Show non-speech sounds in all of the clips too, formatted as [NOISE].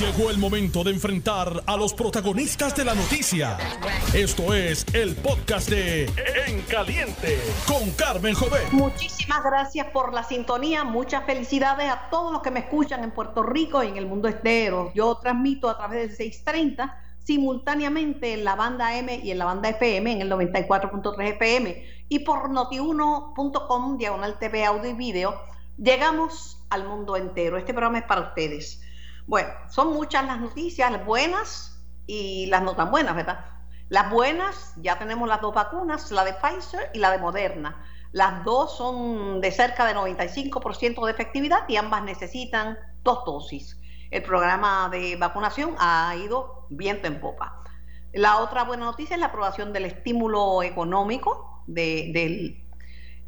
Llegó el momento de enfrentar a los protagonistas de la noticia. Esto es el podcast de En Caliente con Carmen Jovet. Muchísimas gracias por la sintonía. Muchas felicidades a todos los que me escuchan en Puerto Rico y en el mundo entero. Yo transmito a través del 630 simultáneamente en la banda M y en la banda FM en el 94.3 FM y por notiuno.com diagonal TV audio y video llegamos al mundo entero. Este programa es para ustedes. Bueno, son muchas las noticias, buenas y las no tan buenas, ¿verdad? Las buenas, ya tenemos las dos vacunas, la de Pfizer y la de Moderna. Las dos son de cerca de 95% de efectividad y ambas necesitan dos dosis. El programa de vacunación ha ido viento en popa. La otra buena noticia es la aprobación del estímulo económico del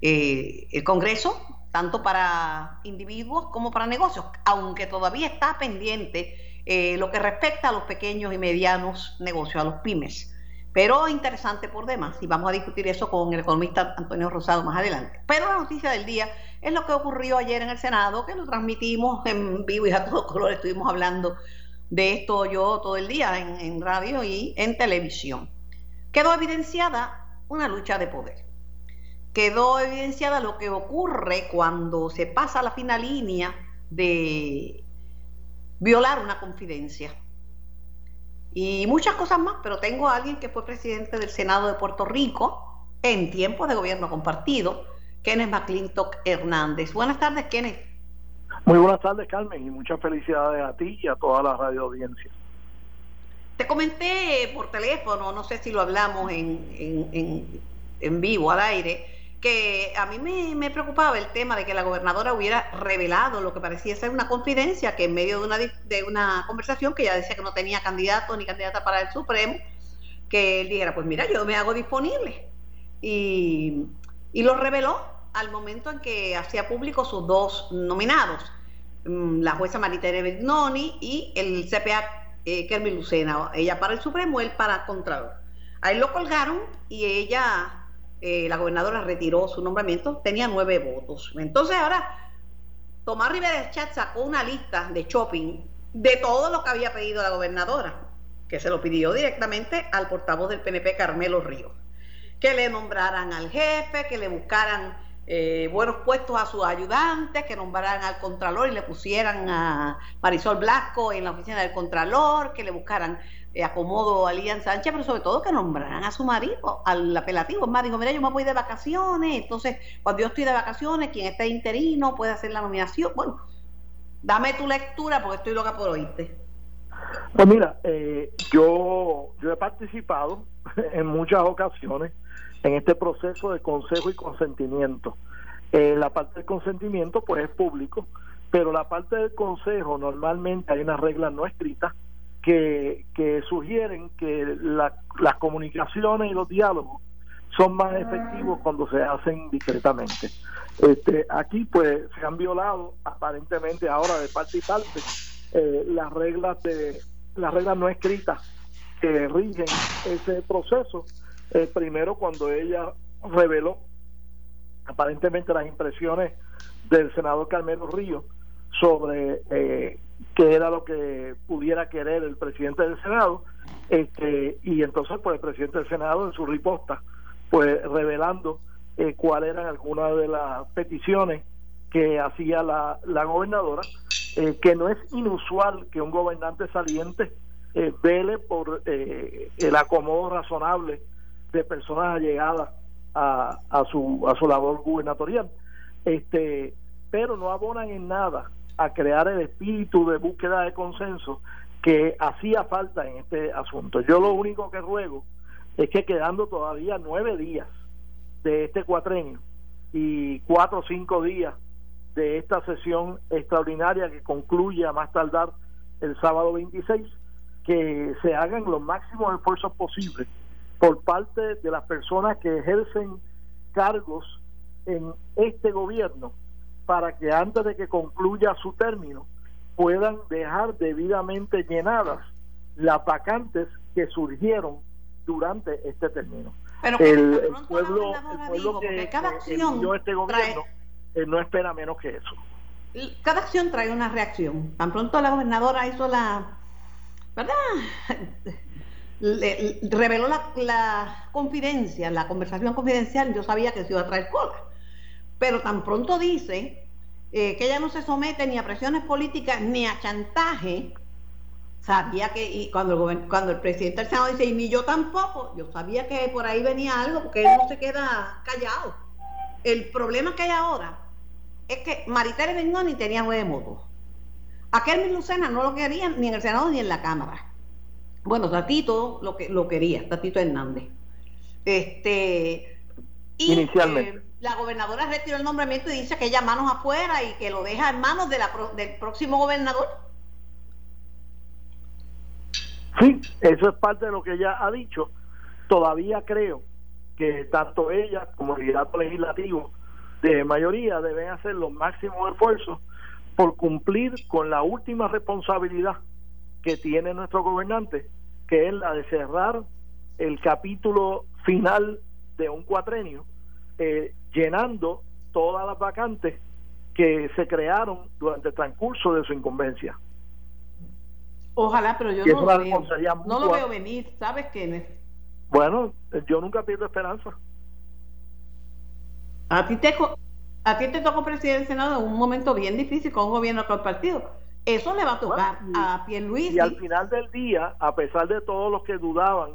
eh, Congreso tanto para individuos como para negocios, aunque todavía está pendiente eh, lo que respecta a los pequeños y medianos negocios, a los pymes. Pero interesante por demás, y vamos a discutir eso con el economista Antonio Rosado más adelante. Pero la noticia del día es lo que ocurrió ayer en el Senado, que lo transmitimos en vivo y a todo color, estuvimos hablando de esto yo todo el día en, en radio y en televisión. Quedó evidenciada una lucha de poder quedó evidenciada lo que ocurre cuando se pasa la fina línea de violar una confidencia. Y muchas cosas más, pero tengo a alguien que fue presidente del Senado de Puerto Rico en tiempos de gobierno compartido, Kenneth McClintock Hernández. Buenas tardes, Kenneth. Muy buenas tardes, Carmen, y muchas felicidades a ti y a toda la radio audiencia. Te comenté por teléfono, no sé si lo hablamos en, en, en vivo, al aire, que a mí me, preocupaba el tema de que la gobernadora hubiera revelado lo que parecía ser una confidencia, que en medio de una, de una conversación que ella decía que no tenía candidato ni candidata para el Supremo, que él dijera, pues mira, yo me hago disponible. Y, lo reveló al momento en que hacía público sus dos nominados, mm, la jueza Maritere Vignoni y el CPA eh, Lucena, ella para el Supremo, él para Contralor. Ahí lo colgaron y ella eh, la gobernadora retiró su nombramiento, tenía nueve votos. Entonces ahora, Tomás Rivera Chat sacó una lista de shopping de todo lo que había pedido la gobernadora, que se lo pidió directamente al portavoz del PNP, Carmelo Ríos. Que le nombraran al jefe, que le buscaran eh, buenos puestos a sus ayudantes, que nombraran al Contralor y le pusieran a Marisol Blasco en la oficina del Contralor, que le buscaran acomodo a Lian Sánchez, pero sobre todo que nombraran a su marido, al apelativo. Es más, dijo, mira, yo me voy de vacaciones, entonces cuando yo estoy de vacaciones, quien esté interino puede hacer la nominación. Bueno, dame tu lectura porque estoy loca por oírte. Pues mira, eh, yo, yo he participado [LAUGHS] en muchas ocasiones en este proceso de consejo y consentimiento. Eh, la parte del consentimiento pues es público, pero la parte del consejo normalmente hay unas reglas no escritas que, sugieren que las comunicaciones y los diálogos son más efectivos cuando se hacen discretamente. Este, aquí pues se han violado aparentemente ahora de parte y parte eh, las reglas de las reglas no escritas que rigen ese proceso. Eh, primero cuando ella reveló aparentemente las impresiones del senador Carmelo Ríos sobre eh, qué era lo que pudiera querer el presidente del Senado, este, y entonces pues el presidente del Senado en su riposta, pues revelando eh, cuáles eran algunas de las peticiones que hacía la, la gobernadora, eh, que no es inusual que un gobernante saliente eh, vele por el acomodo razonable de personas allegadas a, a, su, a su labor gubernatorial, este, pero no abonan en nada a crear el espíritu de búsqueda de consenso que hacía falta en este asunto. Yo lo único que ruego es que quedando todavía nueve días de este cuatrenio y cuatro o cinco días de esta sesión extraordinaria que concluye a más tardar el sábado 26, que se hagan los máximos esfuerzos posibles por parte de las personas que ejercen cargos en este gobierno para que antes de que concluya su término puedan dejar debidamente llenadas las vacantes que surgieron durante este término. el, pueblo, que, cada acción este gobierno eh, no espera menos que eso. Cada acción trae una reacción. Tan pronto la gobernadora hizo la ¿verdad? [LAUGHS] reveló la, confidencia, la conversación confidencial, yo sabía que se iba a traer cola. Pero tan pronto dice eh, que ella no se somete ni a presiones políticas ni a chantaje, sabía que cuando, el, cuando el presidente del Senado dice, y ni yo tampoco, yo sabía que por ahí venía algo, porque él no se queda callado. El problema que hay ahora es que Maritere ni tenía nueve votos. Aquel Lucena no lo quería ni en el Senado ni en la Cámara. Bueno, Tatito lo que lo quería, Tatito Hernández. Este y Inicialmente. Eh, la gobernadora retiró el nombramiento y dice que ella manos afuera y que lo deja en manos de la, del próximo gobernador. Sí, eso es parte de lo que ella ha dicho. Todavía creo que tanto ella como el liderato legislativo de mayoría deben hacer los máximos esfuerzos por cumplir con la última responsabilidad que tiene nuestro gobernante, que es la de cerrar el capítulo final de un cuatrenio, eh, llenando todas las vacantes que se crearon durante el transcurso de su incumbencia. Ojalá, pero yo no lo, veo. no lo veo venir, ¿sabes, qué? Bueno, yo nunca pierdo esperanza. A ti te, a ti te tocó presidir el Senado en un momento bien difícil con un gobierno partido Eso le va a tocar a Pierluisi. Y al final del día, a pesar de todos los que dudaban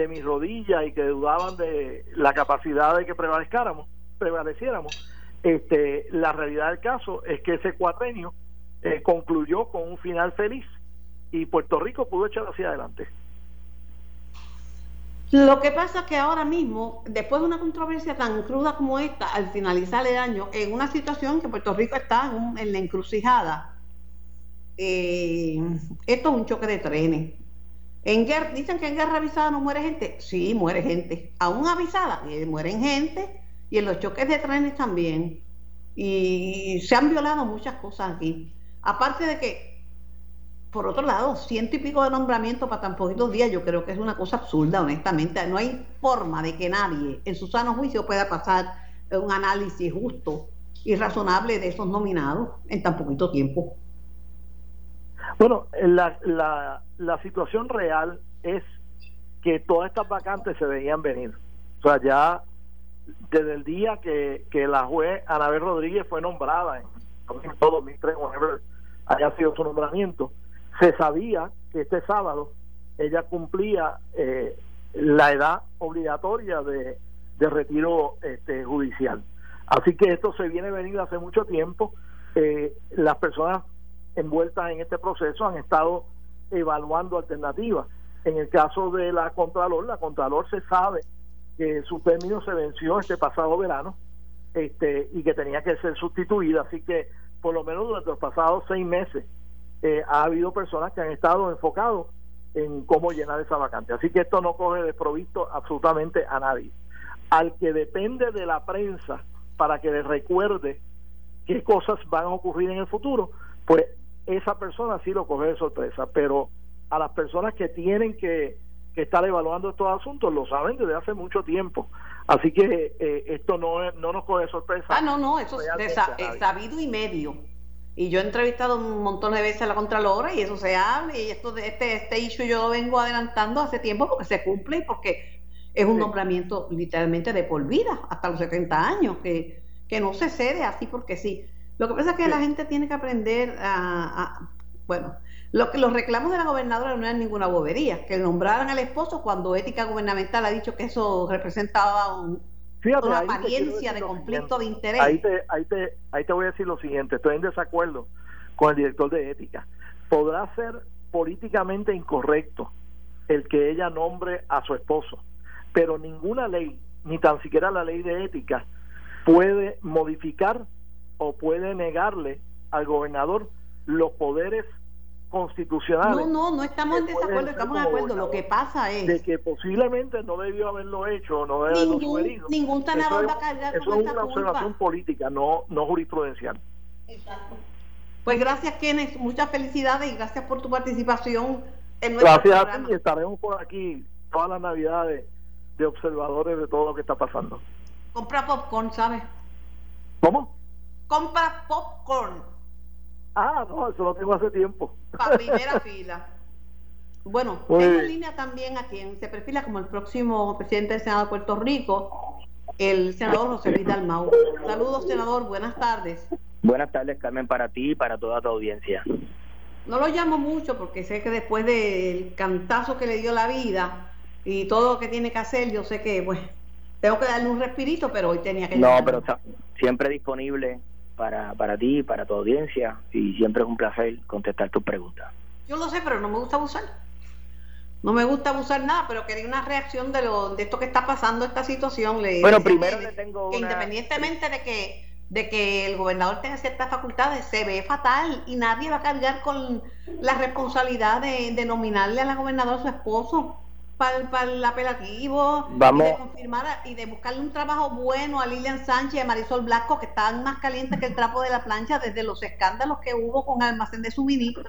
de mis rodillas y que dudaban de la capacidad de que prevaleciéramos, prevaleciéramos este, la realidad del caso es que ese cuatrenio eh, concluyó con un final feliz y Puerto Rico pudo echar hacia adelante. Lo que pasa es que ahora mismo, después de una controversia tan cruda como esta, al finalizar el año, en una situación que Puerto Rico está en, la encrucijada, eh, esto es un choque de trenes. En guerra, dicen que en guerra avisada no muere gente. Sí, muere gente. Aún avisada, mueren gente. Y en los choques de trenes también. Y se han violado muchas cosas aquí. Aparte de que por otro lado, ciento y pico de nombramientos para tan poquitos días, yo creo que es una cosa absurda, honestamente. No hay forma de que nadie en su sano juicio pueda pasar un análisis justo y razonable de esos nominados en tan poquito tiempo. Bueno, la, la, la situación real es que todas estas vacantes se veían venir. O sea, ya desde el día que, que la juez Anabel Rodríguez fue nombrada en 2003, whenever haya sido su nombramiento, se sabía que este sábado ella cumplía eh, la edad obligatoria de, retiro este, judicial. Así que esto se viene venido hace mucho tiempo. Eh, las personas envueltas en este proceso han estado evaluando alternativas. En el caso de la Contralor, la Contralor se sabe que su término se venció este pasado verano este, y que tenía que ser sustituida. Así que por lo menos durante los pasados seis meses eh, ha habido personas que han estado enfocados en cómo llenar esa vacante. Así que esto no coge desprovisto absolutamente a nadie. Al que depende de la prensa para que le recuerde qué cosas van a ocurrir en el futuro, pues esa persona sí lo coge de sorpresa, pero a las personas que tienen que, estar evaluando estos asuntos lo saben desde hace mucho tiempo. Así que eh, esto no, no nos coge de sorpresa. Ah, no, no, eso es sabido y medio. Y yo he entrevistado un montón de veces a la Contralora y eso se habla y esto de este, este issue yo lo vengo adelantando hace tiempo porque se cumple y porque es un nombramiento literalmente de por vida, hasta los 70 años, que, que no se cede así porque sí. Lo que pasa es que la gente tiene que aprender a, bueno, lo que los reclamos de la gobernadora no eran ninguna bobería, que nombraran al esposo cuando ética gubernamental ha dicho que eso representaba un, una apariencia de conflicto de interés. Ahí te, ahí, te, ahí te voy a decir lo siguiente, estoy en desacuerdo con el director de ética. Podrá ser políticamente incorrecto el que ella nombre a su esposo, pero ninguna ley, ni tan siquiera la ley de ética, puede modificar o puede negarle al gobernador los poderes constitucionales. No, no, no estamos en desacuerdo, estamos de acuerdo. Lo que pasa es. De que posiblemente no debió haberlo hecho, no debió haberlo. Ningún va a cargar Eso es una observación política, no, no jurisprudencial. Exacto. Pues gracias, Kenneth. Muchas felicidades y gracias por tu participación en nuestro Gracias a ti y estaremos por aquí todas las navidades de observadores de todo lo que está pasando. Compra popcorn, ¿sabes? ¿Cómo? Compra popcorn. Ah, no, eso lo tengo hace tiempo. Para primera [LAUGHS] fila. Bueno, tengo en línea también a quien se perfila como el próximo presidente del Senado de Puerto Rico, el senador José Luis Dalmau. Saludos, senador, buenas tardes. Buenas tardes, Carmen, para ti y para toda tu audiencia. No lo llamo mucho porque sé que después del cantazo que le dio la vida y todo lo que tiene que hacer, yo sé que, pues, tengo que darle un respirito, pero hoy tenía que... No, pero está siempre disponible para, para ti y para tu audiencia y siempre es un placer contestar tus preguntas. Yo lo sé, pero no me gusta abusar. No me gusta abusar nada, pero quería una reacción de lo de esto que está pasando, esta situación. Le, bueno, primero le tengo que independientemente de que de que el gobernador tenga ciertas facultades, se ve fatal y nadie va a cargar con la responsabilidad de, nominarle a la gobernadora a su esposo para, el apelativo Vamos. y de confirmar y de buscarle un trabajo bueno a Lilian Sánchez y a Marisol Blasco que estaban más calientes que el trapo de la plancha desde los escándalos que hubo con almacén de suministro.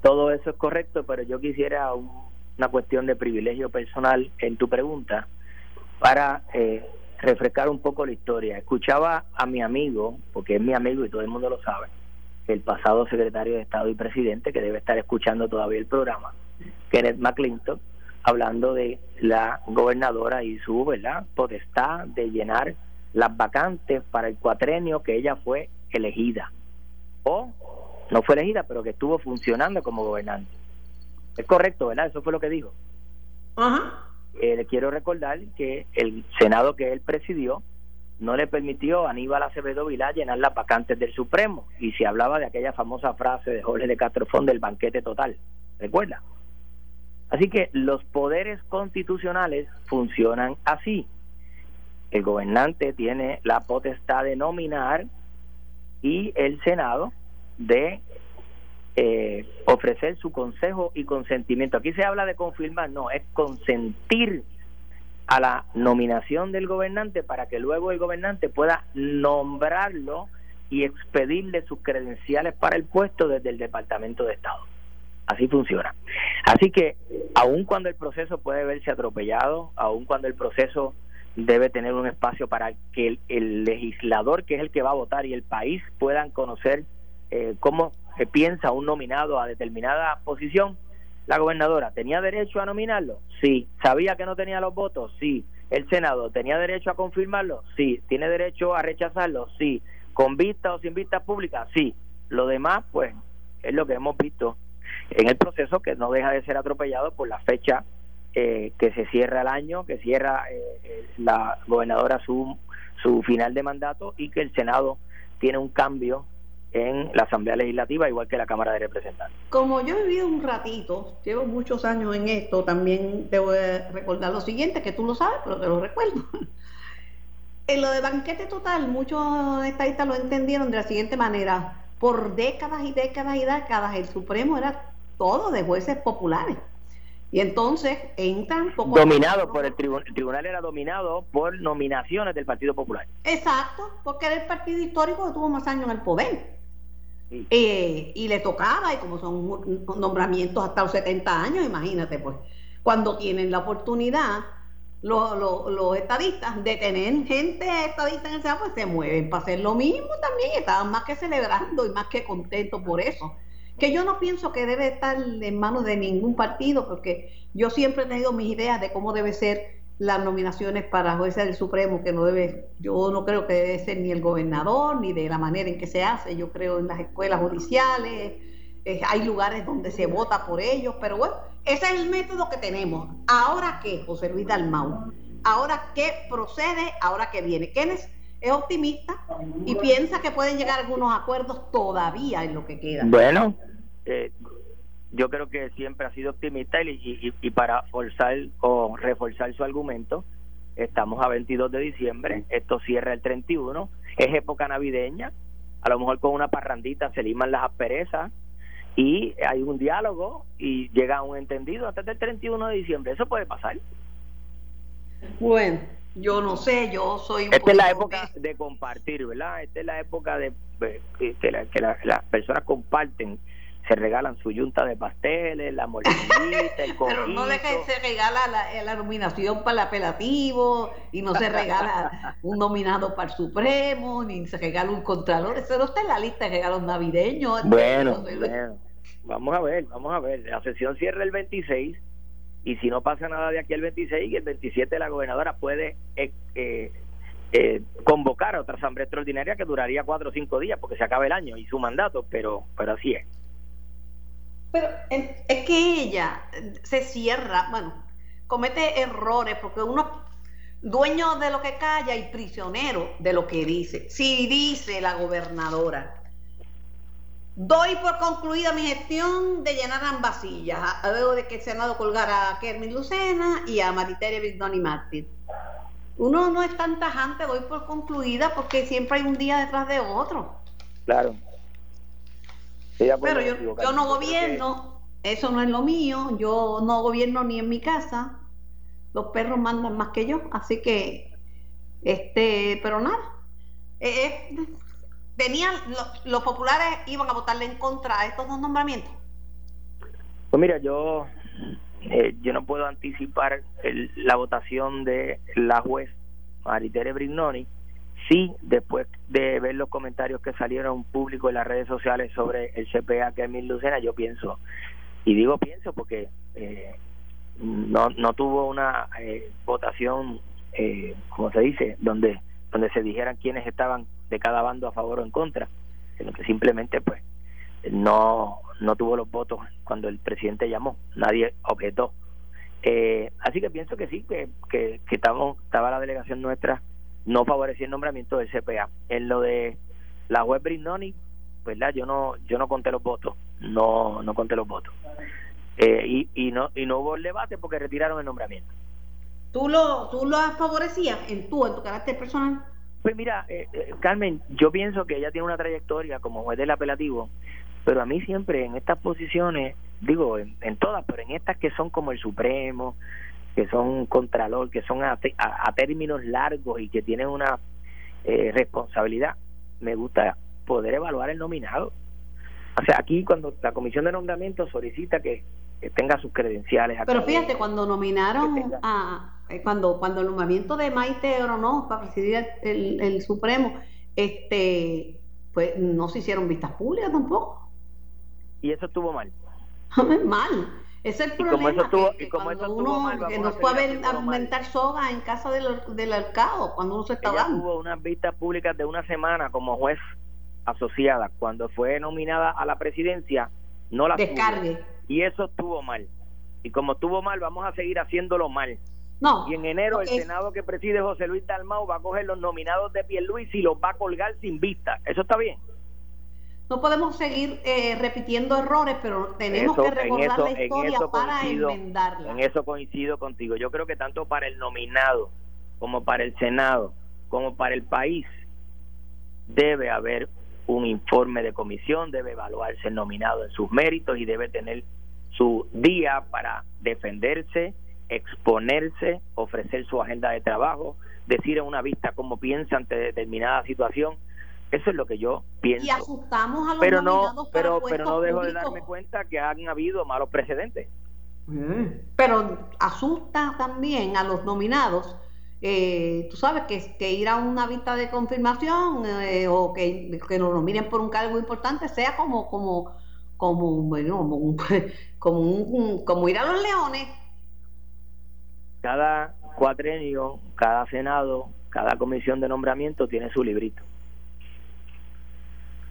Todo eso es correcto, pero yo quisiera una cuestión de privilegio personal en tu pregunta para eh, refrescar un poco la historia. Escuchaba a mi amigo, porque es mi amigo y todo el mundo lo sabe, el pasado secretario de Estado y presidente, que debe estar escuchando todavía el programa, Kenneth McClinton, hablando de la gobernadora y su ¿verdad? potestad de llenar las vacantes para el cuatrenio que ella fue elegida. O no fue elegida, pero que estuvo funcionando como gobernante. Es correcto, ¿verdad? Eso fue lo que dijo. Ajá. Eh, le quiero recordar que el Senado que él presidió no le permitió a Aníbal Acevedo Vilá llenar las vacantes del Supremo y se hablaba de aquella famosa frase de Jorge de Castrofón del banquete total, ¿recuerda? Así que los poderes constitucionales funcionan así. El gobernante tiene la potestad de nominar y el Senado de eh, ofrecer su consejo y consentimiento. Aquí se habla de confirmar, no, es consentir a la nominación del gobernante para que luego el gobernante pueda nombrarlo y expedirle sus credenciales para el puesto desde el Departamento de Estado. Así funciona. Así que, aun cuando el proceso puede verse atropellado, aun cuando el proceso debe tener un espacio para que el, legislador, que es el que va a votar, y el país puedan conocer eh, cómo se piensa un nominado a determinada posición, la gobernadora tenía derecho a nominarlo, sí. Sabía que no tenía los votos, sí. El Senado tenía derecho a confirmarlo, sí. Tiene derecho a rechazarlo, sí. Con vista o sin vista pública, sí. Lo demás, pues, es lo que hemos visto en el proceso que no deja de ser atropellado por la fecha eh, que se cierra el año, que cierra eh, la gobernadora su, su final de mandato y que el Senado tiene un cambio en la Asamblea Legislativa, igual que la Cámara de Representantes. Como yo he vivido un ratito, llevo muchos años en esto, también te voy recordar lo siguiente, que tú lo sabes, pero te lo recuerdo. [LAUGHS] En lo de banquete total, muchos estadistas lo entendieron de la siguiente manera. Por décadas y décadas y décadas, el Supremo era todo de jueces populares. Y entonces entran poco dominado por el tribunal, el tribunal era dominado por nominaciones del Partido Popular. Exacto, porque era el partido histórico que tuvo más años en el poder. Eh, y le tocaba, y como son nombramientos hasta los 70 años, imagínate, pues, cuando tienen la oportunidad, los, estadistas, de tener gente estadista en el Senado, pues se mueven para hacer lo mismo también, estaban más que celebrando y más que contentos por eso. Que yo no pienso que debe estar en manos de ningún partido, porque yo siempre he tenido mis ideas de cómo debe ser las nominaciones para jueces del Supremo, que no debe, yo no creo que debe ser ni el gobernador, ni de la manera en que se hace, yo creo en las escuelas judiciales, eh, hay lugares donde se vota por ellos, pero bueno, ese es el método que tenemos. Ahora qué, José Luis Dalmau, ahora qué procede, ahora qué viene. Kenneth es optimista y piensa que pueden llegar algunos acuerdos todavía en lo que queda. Bueno, eh, yo creo que siempre ha sido optimista y, y, para forzar o reforzar su argumento, estamos a 22 de diciembre, esto cierra el 31, es época navideña, a lo mejor con una parrandita se liman las asperezas y hay un diálogo y llega a un entendido antes del 31 de diciembre, eso puede pasar. Bueno, yo no sé, yo soy... Esta es la época de compartir, ¿verdad? Esta es la época de, que, que las personas comparten se regalan su yunta de pasteles, la molesquita, el [LAUGHS] Pero no que se regala la, la, nominación para el apelativo y no se regala [LAUGHS] un nominado para el Supremo, ni se regala un contralor. Eso no está en la lista de regalos navideños. Bueno, bueno. vamos a ver, vamos a ver. La sesión cierra el 26 y si no pasa nada de aquí el 26 y el 27 la gobernadora puede eh, eh, eh, convocar a otra asamblea extraordinaria que duraría cuatro o cinco días porque se acaba el año y su mandato, pero, pero así es. Pero es que ella se cierra, bueno, comete errores porque uno dueño de lo que calla y prisionero de lo que dice. Si dice la gobernadora, doy por concluida mi gestión de llenar ambas sillas, luego de que el Senado colgara a Kermin Lucena y a Mariteria Vigdoni Martín. Uno no es tan tajante, doy por concluida, porque siempre hay un día detrás de otro. Claro. Pero yo, yo no gobierno, eso no es lo mío, yo no gobierno ni en mi casa, los perros mandan más que yo, así que, este, pero nada, eh, eh, tenían, los populares iban a votarle en contra a estos dos nombramientos. Pues mira, yo, eh, yo no puedo anticipar la votación de la juez Maritere Brignoni, sí, después de ver los comentarios que salieron públicos en las redes sociales sobre el CPA que es Mil Lucena, yo pienso, y digo pienso porque eh, no, no tuvo una eh, votación, eh, como se dice, donde, donde se dijeran quiénes estaban de cada bando a favor o en contra, sino que simplemente pues no, no tuvo los votos cuando el presidente llamó, nadie objetó. Eh, así que pienso que sí, que, que, que estamos, estaba la delegación nuestra no favorecía el nombramiento del CPA. En lo de la web Brignoni, ¿verdad? Yo no, yo no conté los votos, no, no conté los votos. Eh, y, y, no, y no hubo el debate porque retiraron el nombramiento. ¿Tú lo, tú lo favorecías en tu, en tu carácter personal? Pues mira, eh, eh, Carmen, yo pienso que ella tiene una trayectoria como juez del apelativo, pero a mí siempre en estas posiciones, digo, en, todas, pero en estas que son como el Supremo, que son Contralor, que son a, términos largos y que tienen una responsabilidad, me gusta poder evaluar el nominado. O sea, aquí cuando la comisión de nombramiento solicita que que tenga sus credenciales. Pero fíjate, cuando nominaron a, eh, cuando, cuando el nombramiento de Maite Oronoz para presidir el, el, Supremo, este, pues no se hicieron vistas públicas tampoco. Y eso estuvo mal. [LAUGHS] mal. Es el problema. que, cuando uno que no puede aumentar soga en casa del, del alcado cuando uno se está Ella dando. Tuvo unas vistas públicas de una semana como juez asociada. Cuando fue nominada a la presidencia, no la Descargue. Y eso estuvo mal. Y como estuvo mal, vamos a seguir haciéndolo mal. No, y en enero el Senado que preside José Luis Dalmau va a coger los nominados de Pierluisi y los va a colgar sin vista. ¿Eso está bien? No podemos seguir eh, repitiendo errores, pero tenemos que recordar la historia para enmendarla. En eso coincido contigo. Yo creo que tanto para el nominado como para el Senado, como para el país, debe haber un informe de comisión, debe evaluarse el nominado en sus méritos y debe tener su día para defenderse, exponerse, ofrecer su agenda de trabajo, decir en una vista cómo piensa ante determinada situación. Eso es lo que yo pienso. Y ajustamos a los pero no, pero, pero no dejo de darme cuenta que han habido malos precedentes. Pero asusta también a los nominados eh, tú sabes que, que, ir a una vista de confirmación eh, o que, que, nos nominen por un cargo importante sea como como como bueno como, [LAUGHS] como, un, como ir a los leones cada cuatrenio cada senado cada comisión de nombramiento tiene su librito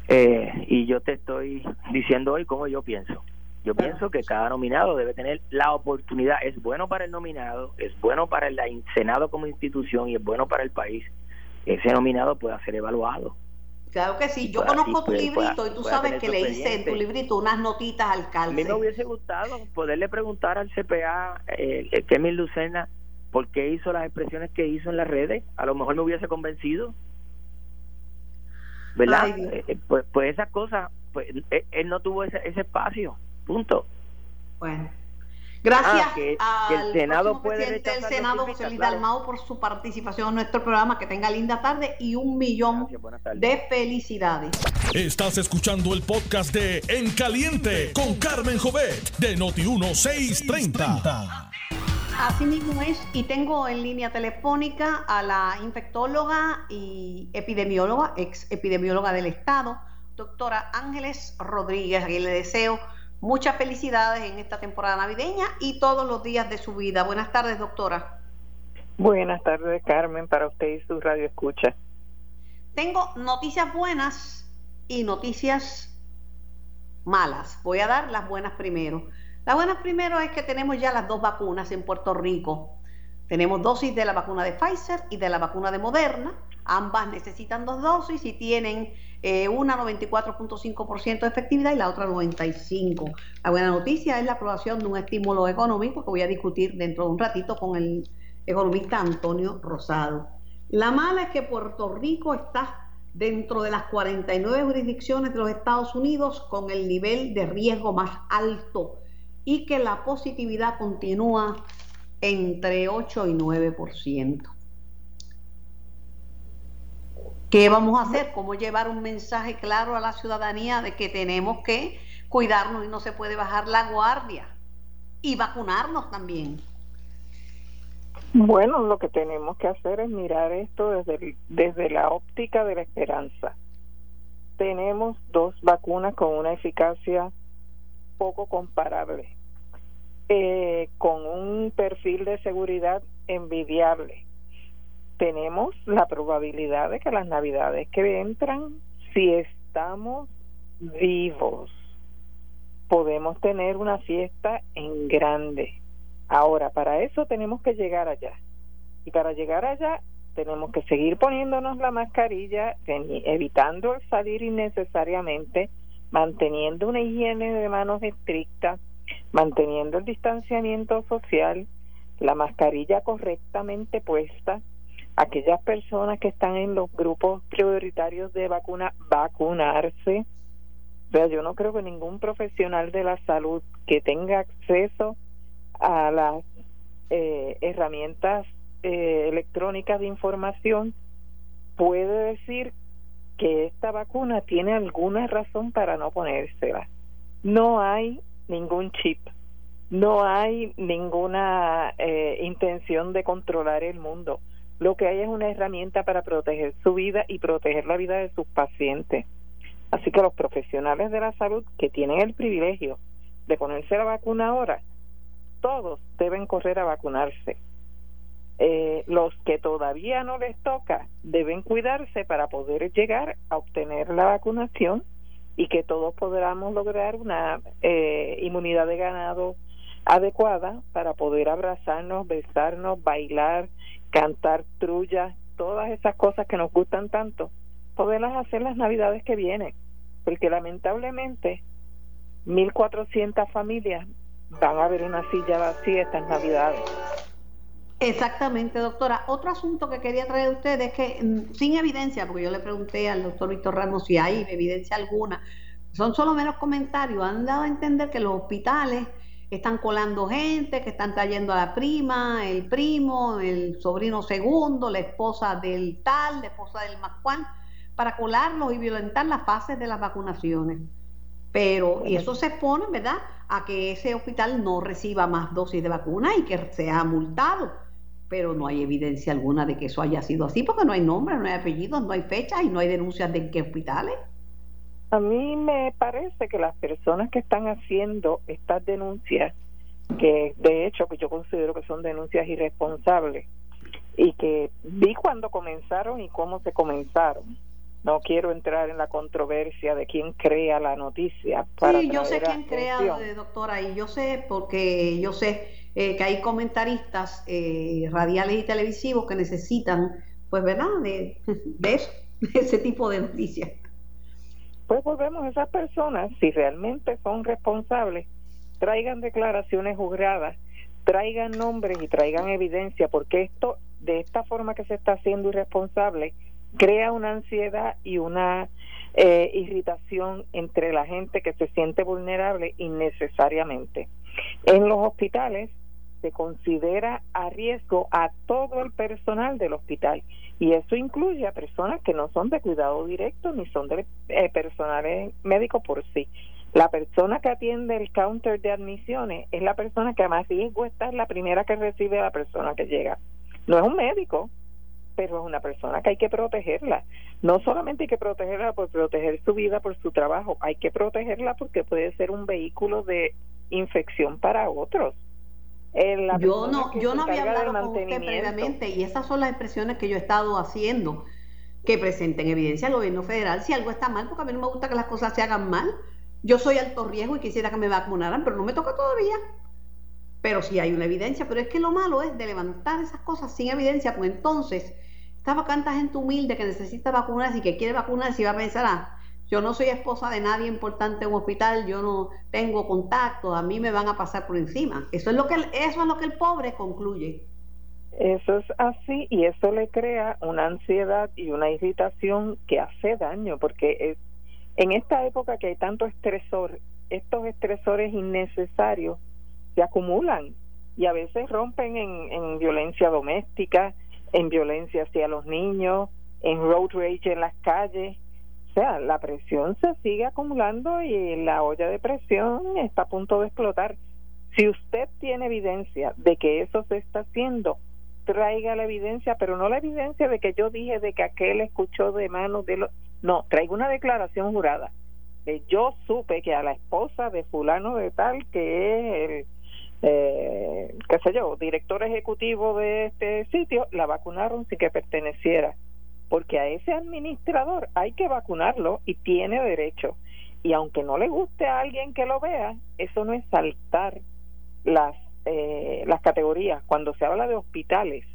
eh, y yo te estoy diciendo hoy cómo yo pienso yo pienso que cada nominado debe tener la oportunidad. Es bueno para el nominado, es bueno para el Senado como institución y es bueno para el país. Ese nominado pueda ser evaluado. Claro que sí. Yo conozco tu librito y tú sabes que le hice en tu librito unas notitas al calce. A mí me hubiese gustado poderle preguntar al CPA, eh, Kemil Lucena, por qué hizo las expresiones que hizo en las redes. A lo mejor me hubiese convencido. ¿Verdad? Eh, eh, pues, pues esas cosas, pues, eh, él no tuvo ese, ese espacio. Punto. Bueno. Gracias ah, al el Senado presidente del Senado, José Luis Dalmao, por su participación en nuestro programa. Que tenga linda tarde y un millón de felicidades. Estás escuchando el podcast de En Caliente con Carmen Jovet de Noti1630. Así mismo es, y tengo en línea telefónica a la infectóloga y epidemióloga, ex epidemióloga del Estado, doctora Ángeles Rodríguez, a quien le deseo Muchas felicidades en esta temporada navideña y todos los días de su vida. Buenas tardes, doctora. Buenas tardes, Carmen, para usted y su radio escucha. Tengo noticias buenas y noticias malas. Voy a dar las buenas primero. Las buenas primero es que tenemos ya las dos vacunas en Puerto Rico. Tenemos dosis de la vacuna de Pfizer y de la vacuna de Moderna. Ambas necesitan dos dosis y tienen eh, una 94.5% de efectividad y la otra 95%. La buena noticia es la aprobación de un estímulo económico que voy a discutir dentro de un ratito con el economista Antonio Rosado. La mala es que Puerto Rico está dentro de las 49 jurisdicciones de los Estados Unidos con el nivel de riesgo más alto y que la positividad continúa entre 8 y 9%. ¿Qué vamos a hacer? ¿Cómo llevar un mensaje claro a la ciudadanía de que tenemos que cuidarnos y no se puede bajar la guardia? Y vacunarnos también. Bueno, lo que tenemos que hacer es mirar esto desde, desde la óptica de la esperanza. Tenemos dos vacunas con una eficacia poco comparable eh, con un perfil de seguridad envidiable. Tenemos la probabilidad de que las navidades que entran, si estamos vivos, podemos tener una fiesta en grande. Ahora, para eso tenemos que llegar allá. Y para llegar allá tenemos que seguir poniéndonos la mascarilla, evitando salir innecesariamente, manteniendo una higiene de manos estricta, manteniendo el distanciamiento social, la mascarilla correctamente puesta, aquellas personas que están en los grupos prioritarios de vacuna, vacunarse. O sea, yo no creo que ningún profesional de la salud que tenga acceso a las eh, herramientas eh, electrónicas de información puede decir que esta vacuna tiene alguna razón para no ponérsela. No hay ningún chip, no hay ninguna eh, intención de controlar el mundo. Lo que hay es una herramienta para proteger su vida y proteger la vida de sus pacientes. Así que los profesionales de la salud que tienen el privilegio de ponerse la vacuna ahora, todos deben correr a vacunarse. Eh, los que todavía no les toca deben cuidarse para poder llegar a obtener la vacunación y que todos podamos lograr una eh, inmunidad de ganado adecuada para poder abrazarnos, besarnos, bailar, cantar trullas, todas esas cosas que nos gustan tanto, poderlas hacer las navidades que vienen, porque lamentablemente 1.400 familias van a ver una silla vacía estas navidades. Exactamente, doctora. Otro asunto que quería traer a ustedes es que, mm, sin evidencia, porque yo le pregunté al doctor Víctor Ramos si hay evidencia alguna, son solo menos comentarios, han dado a entender que los hospitales están colando gente, que están trayendo a la prima, el primo, el sobrino segundo, la esposa del tal, la esposa del mascuán, para colarlos y violentar las fases de las vacunaciones. Pero, y eso se expone, ¿verdad?, a que ese hospital no reciba más dosis de vacuna y que sea multado pero no hay evidencia alguna de que eso haya sido así, porque no hay nombre, no hay apellidos, no hay fechas y no hay denuncias de qué hospitales. A mí me parece que las personas que están haciendo estas denuncias, que de hecho que yo considero que son denuncias irresponsables, y que vi cuando comenzaron y cómo se comenzaron. No quiero entrar en la controversia de quién crea la noticia. Para sí, yo sé quién crea, doctora, y yo sé porque yo sé eh, que hay comentaristas eh, radiales y televisivos que necesitan, pues, ¿verdad?, de, [LAUGHS] de, ese tipo de noticias. Pues volvemos a esas personas, si realmente son responsables, traigan declaraciones juzgadas, traigan nombres y traigan evidencia, porque esto, de esta forma que se está haciendo irresponsable, crea una ansiedad y una eh, irritación entre la gente que se siente vulnerable innecesariamente. En los hospitales se considera a riesgo a todo el personal del hospital y eso incluye a personas que no son de cuidado directo ni son de eh, personal médico por sí. La persona que atiende el counter de admisiones es la persona que más riesgo está, es la primera que recibe a la persona que llega. No es un médico, pero es una persona que hay que protegerla. No solamente hay que protegerla por proteger su vida, por su trabajo, hay que protegerla porque puede ser un vehículo de infección para otros. yo no, yo no había hablado con usted previamente y esas son las expresiones que yo he estado haciendo que presenten evidencia al gobierno federal si algo está mal, porque a mí no me gusta que las cosas se hagan mal. Yo soy alto riesgo y quisiera que me vacunaran, pero no me toca todavía pero sí hay una evidencia, pero es que lo malo es de levantar esas cosas sin evidencia, pues entonces esta tanta gente humilde que necesita vacunarse y que quiere vacunarse y va a pensar, ah, yo no soy esposa de nadie importante en un hospital, yo no tengo contacto, a mí me van a pasar por encima. Eso es lo que el, eso es lo que el pobre concluye. Eso es así y eso le crea una ansiedad y una irritación que hace daño porque en esta época que hay tanto estresor, estos estresores innecesarios se acumulan y a veces rompen en, en violencia doméstica, en violencia hacia los niños, en road rage en las calles. O sea, la presión se sigue acumulando y la olla de presión está a punto de explotar. Si usted tiene evidencia de que eso se está haciendo, traiga la evidencia, pero no la evidencia de que yo dije de que aquel escuchó de manos de los... No, traiga una declaración jurada. De yo supe que a la esposa de fulano de tal, que es el eh, qué sé yo, director ejecutivo de este sitio, la vacunaron sin que perteneciera, porque a ese administrador hay que vacunarlo y tiene derecho. Y aunque no le guste a alguien que lo vea, eso no es saltar las, eh, las categorías. Cuando se habla de hospitales,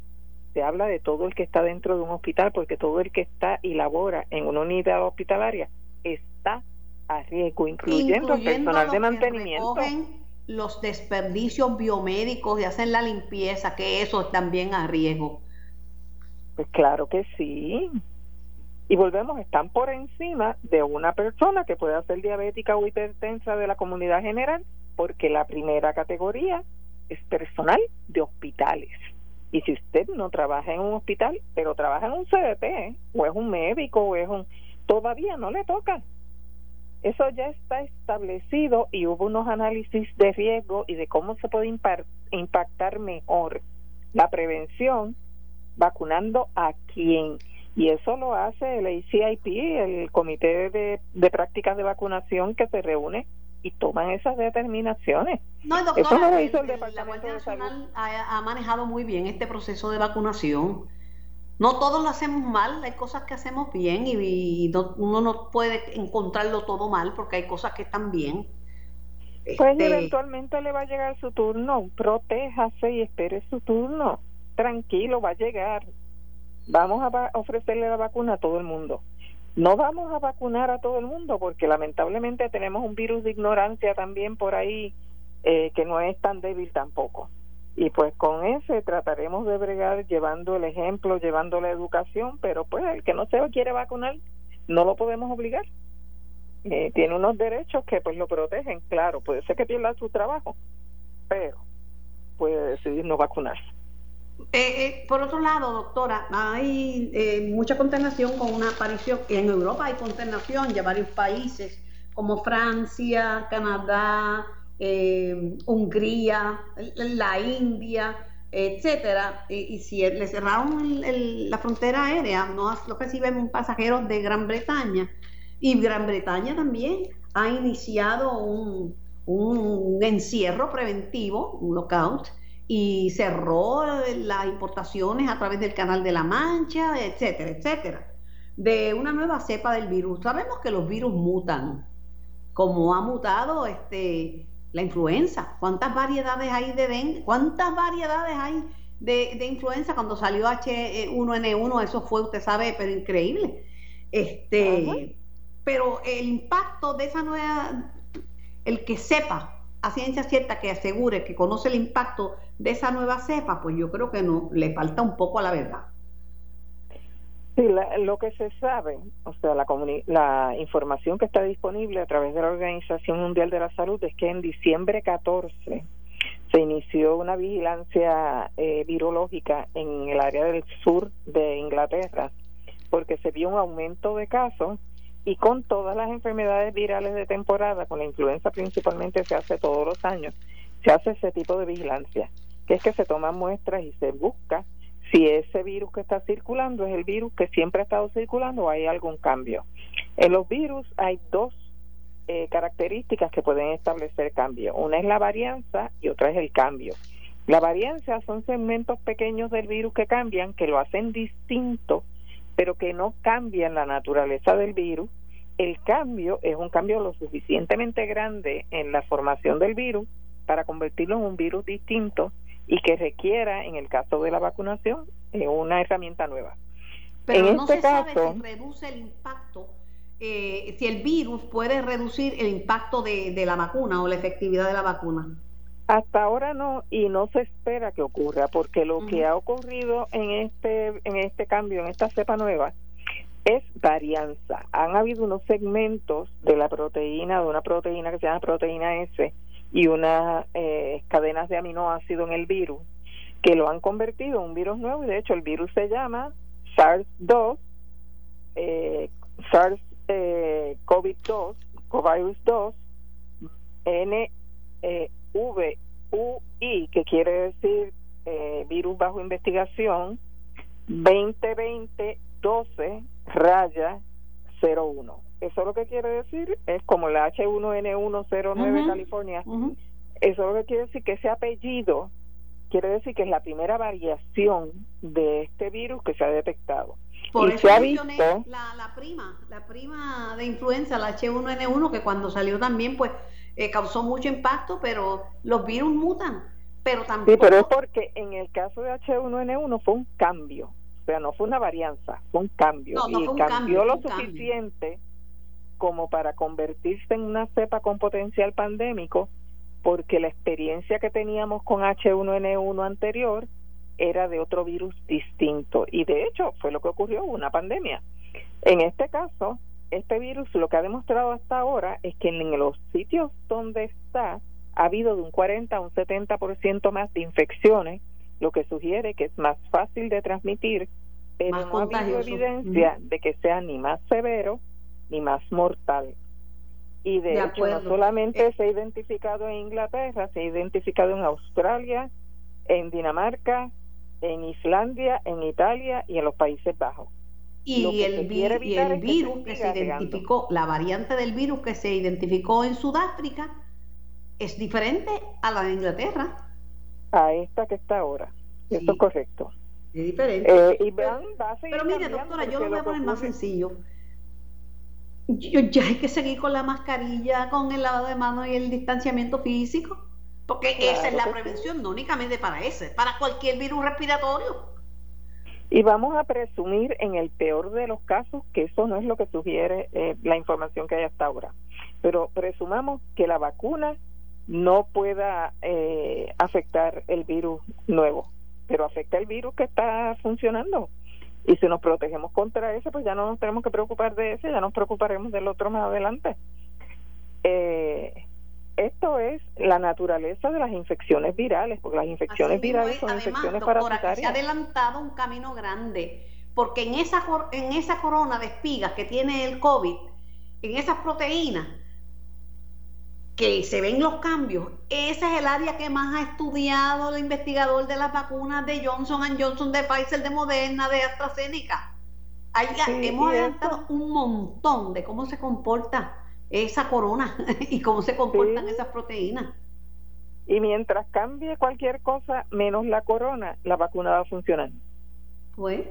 se habla de todo el que está dentro de un hospital, porque todo el que está y labora en una unidad hospitalaria está a riesgo, incluyendo, el personal de mantenimiento los desperdicios biomédicos y hacen la limpieza, que eso también a riesgo. Pues claro que sí. Y volvemos, están por encima de una persona que pueda ser diabética o hipertensa de la comunidad general, porque la primera categoría es personal de hospitales. Y si usted no trabaja en un hospital, pero trabaja en un CDT, o es un médico, o es un... todavía no le toca eso ya está establecido y hubo unos análisis de riesgo y de cómo se puede impactar mejor la prevención vacunando a quién. Y eso lo hace el ACIP, el Comité de, Prácticas de Vacunación, que se reúne y toman esas determinaciones. No, doctora, eso lo hizo el, Departamento la Guardia Nacional ha, ha, manejado muy bien este proceso de vacunación. No todos lo hacemos mal, hay cosas que hacemos bien y, uno no puede encontrarlo todo mal porque hay cosas que están bien. Pues este, eventualmente le va a llegar su turno, protéjase y espere su turno. Tranquilo, va a llegar. Vamos a ofrecerle la vacuna a todo el mundo. No vamos a vacunar a todo el mundo porque lamentablemente tenemos un virus de ignorancia también por ahí eh, que no es tan débil tampoco y pues con ese trataremos de bregar llevando el ejemplo, llevando la educación, pero pues el que no se quiere vacunar no lo podemos obligar. Eh, tiene unos derechos que pues lo protegen, claro, puede ser que pierda su trabajo, pero puede decidir no vacunarse. Eh, eh, por otro lado, doctora, hay mucha consternación con una aparición, en Europa hay consternación, ya varios países como Francia, Canadá, eh, Hungría, la India, etcétera, y, si le cerraron la frontera aérea, no lo reciben pasajeros de Gran Bretaña. Y Gran Bretaña también ha iniciado un, un encierro preventivo, un lockout, y cerró las importaciones a través del Canal de la Mancha, etcétera, etcétera, de una nueva cepa del virus. Sabemos que los virus mutan, como ha mutado este la influenza. ¿Cuántas variedades hay de dengue? ¿Cuántas variedades hay de, influenza? Cuando salió H1N1, eso fue, usted sabe, pero increíble. Este, pero el impacto de esa nueva, el que sepa a ciencia cierta, que asegure que conoce el impacto de esa nueva cepa, pues yo creo que no, le falta un poco a la verdad. Sí, lo que se sabe, o sea, la, la información que está disponible a través de la Organización Mundial de la Salud es que en diciembre 14 se inició una vigilancia eh, virológica en el área del sur de Inglaterra porque se vio un aumento de casos y con todas las enfermedades virales de temporada, con la influenza principalmente se hace todos los años, se hace ese tipo de vigilancia, que es que se toman muestras y se busca si ese virus que está circulando es el virus que siempre ha estado circulando o hay algún cambio. En los virus hay dos eh, características que pueden establecer cambio. Una es la varianza y otra es el cambio. La varianza son segmentos pequeños del virus que cambian, que lo hacen distinto, pero que no cambian la naturaleza del virus. El cambio es un cambio lo suficientemente grande en la formación del virus para convertirlo en un virus distinto y que requiera, en el caso de la vacunación, eh, una herramienta nueva. Pero no este se sabe si reduce el impacto, eh, si el virus puede reducir el impacto de, la vacuna o la efectividad de la vacuna. Hasta ahora no y no se espera que ocurra porque lo que ha ocurrido en este en este cambio en esta cepa nueva es varianza. Han habido unos segmentos de la proteína, de una proteína que se llama proteína S, y unas eh, cadenas de aminoácidos en el virus que lo han convertido en un virus nuevo y de hecho el virus se llama SARS-2, eh, SARS-CoV-2, eh, Covirus 2, NVUI, que quiere decir virus bajo investigación, 2020 12 raya 01. Eso lo que quiere decir es como la H1N109 California. Eso lo que quiere decir que ese apellido quiere decir que es la primera variación de este virus que se ha detectado. Por eso se ha visto, la, la, prima, la prima de influenza, la H1N1, que cuando salió también pues eh, causó mucho impacto, pero los virus mutan. Pero tampoco... Sí, pero es porque en el caso de H1N1 fue un cambio, o sea, no fue una varianza, fue un cambio. y cambió lo suficiente como para convertirse en una cepa con potencial pandémico, porque la experiencia que teníamos con H1N1 anterior era de otro virus distinto. Y de hecho fue lo que ocurrió, una pandemia. En este caso, este virus lo que ha demostrado hasta ahora es que en los sitios donde está ha habido de un 40 a un 70% más de infecciones, lo que sugiere que es más fácil de transmitir, pero no ha habido evidencia de que sea ni más severo ni más mortal. Y de, hecho, no solamente eh, se ha identificado en Inglaterra, se ha identificado en Australia, en Dinamarca, en Islandia, en Italia y en los Países Bajos. Y el, el virus que, se identificó, la variante del virus que se identificó en Sudáfrica, es diferente a la de Inglaterra. A esta que está ahora. Eso es correcto. Es diferente. Eh, y pero, pero mire, doctora, yo lo voy a poner más sencillo ya hay que seguir con la mascarilla, con el lavado de manos y el distanciamiento físico, porque esa es la prevención, no únicamente para ese, para cualquier virus respiratorio. Y vamos a presumir en el peor de los casos que eso no es lo que sugiere eh, la información que hay hasta ahora, pero presumamos que la vacuna no pueda eh, afectar el virus nuevo, pero afecta el virus que está funcionando. Y si nos protegemos contra ese, pues ya no nos tenemos que preocupar de ese, ya nos preocuparemos del otro más adelante. Eh, esto es la naturaleza de las infecciones virales, porque las infecciones virales son infecciones parasitarias. Se ha adelantado un camino grande, porque en esa, en esa corona de espigas que tiene el COVID, en esas proteínas, que se ven los cambios. Ese es el área que más ha estudiado el investigador de las vacunas de Johnson Johnson, de Pfizer, de Moderna, de AstraZeneca. hemos adelantado un montón de cómo se comporta esa corona [LAUGHS] y cómo se comportan esas proteínas. Y mientras cambie cualquier cosa menos la corona, la vacuna va a funcionar. Pues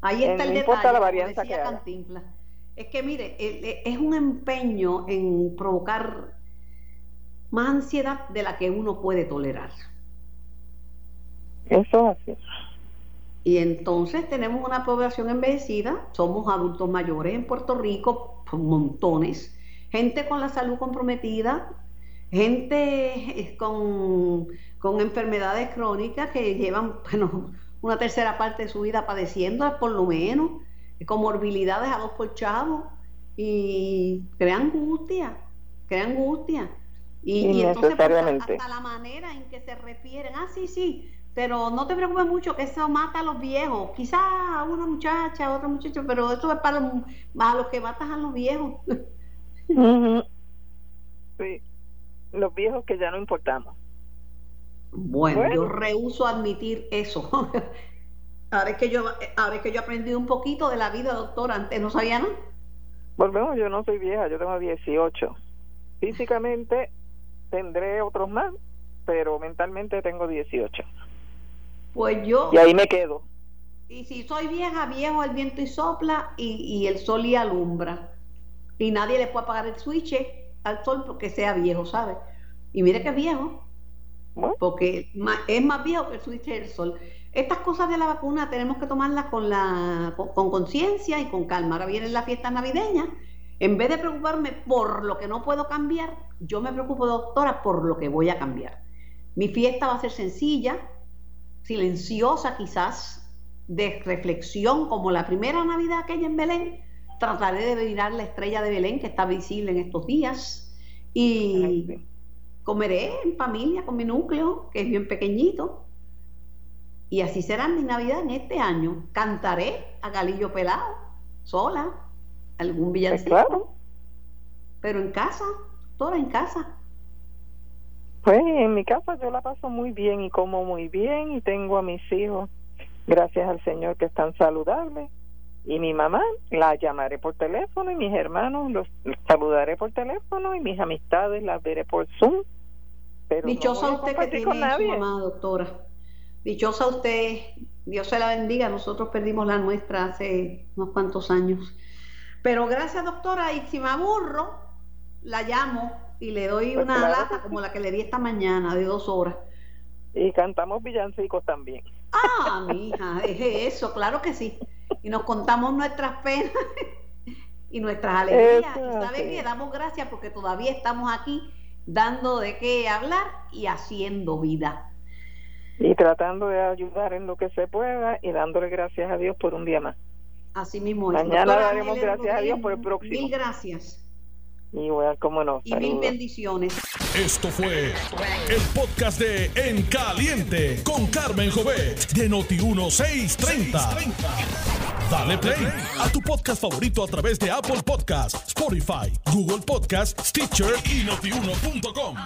ahí está el detalle. La variante que Es que mire, es un empeño en provocar más ansiedad de la que uno puede tolerar. Eso es así. Y entonces tenemos una población envejecida, somos adultos mayores en Puerto Rico, montones, gente con la salud comprometida, gente eh, con, con enfermedades crónicas que llevan [LAUGHS] bueno, una tercera parte de su vida padeciendo, por lo menos, con morbilidades a dos por chavo, y crea angustia, crea angustia. Y, entonces hasta la manera en que se refieren, ah, sí, sí, pero no te preocupes mucho que eso mata a los viejos, quizás a una muchacha, a otro muchacho, pero eso es para los, que matan a los viejos. [LAUGHS] Sí, los viejos que ya no importamos. Bueno, yo rehuso admitir eso. [LAUGHS] Ahora es que yo, ahora es que yo he aprendido un poquito de la vida, doctora. Antes no sabía nada. Volvemos, yo no soy vieja, yo tengo 18. Físicamente tendré otros más, pero mentalmente tengo 18. Pues yo. Y ahí me quedo. Y si soy vieja, viejo el viento y sopla y, y el sol y alumbra. Y nadie le puede apagar el switch al sol porque sea viejo, ¿sabe? Y mire que es viejo. Porque es más viejo que el switch del sol. Estas cosas de la vacuna tenemos que tomarlas con la con con conciencia y con calma. Ahora vienen las fiestas navideñas. En vez de preocuparme por lo que no puedo cambiar, yo me preocupo, doctora, por lo que voy a cambiar. Mi fiesta va a ser sencilla, silenciosa quizás, de reflexión, como la primera Navidad aquella en Belén. Trataré de mirar la estrella de Belén que está visible en estos días. Y ay, comeré en familia con mi núcleo, que es bien pequeñito. Y así será mi Navidad en este año. Cantaré a Galillo Pelado, sola, algún Pues villancico. claro. Pero en casa, toda en casa. Pues en mi casa yo la paso muy bien y como muy bien y tengo a mis hijos, gracias al Señor, que están saludables. Y mi mamá la llamaré por teléfono y mis hermanos los saludaré por teléfono y mis amistades las veré por Zoom. Pero Dichosa usted que tiene con su mamá, doctora. Dichosa usted. Dios se la bendiga. Nosotros perdimos la nuestra hace unos cuantos años. Pero gracias, doctora. Y si me aburro, la llamo y le doy Pues una claro lata como la que le di esta mañana de dos horas. Y cantamos villancicos también. Ah, mi hija, deje eso, claro que sí. Y nos contamos nuestras penas [LAUGHS] y nuestras alegrías. Eso y sabe sí. que damos gracias porque todavía estamos aquí dando de qué hablar y haciendo vida. Y tratando de ayudar en lo que se pueda y dándole gracias a Dios por un día más. Así mismo es. Mañana daremos gracias a Dios por el próximo. Mil gracias Y bueno, cómo no. y mil bendiciones. Esto fue el podcast de En Caliente con Carmen Jovet de Noti1630. Dale play a tu podcast favorito a través de Apple Podcasts, Spotify, Google Podcasts, Stitcher y notiuno.com.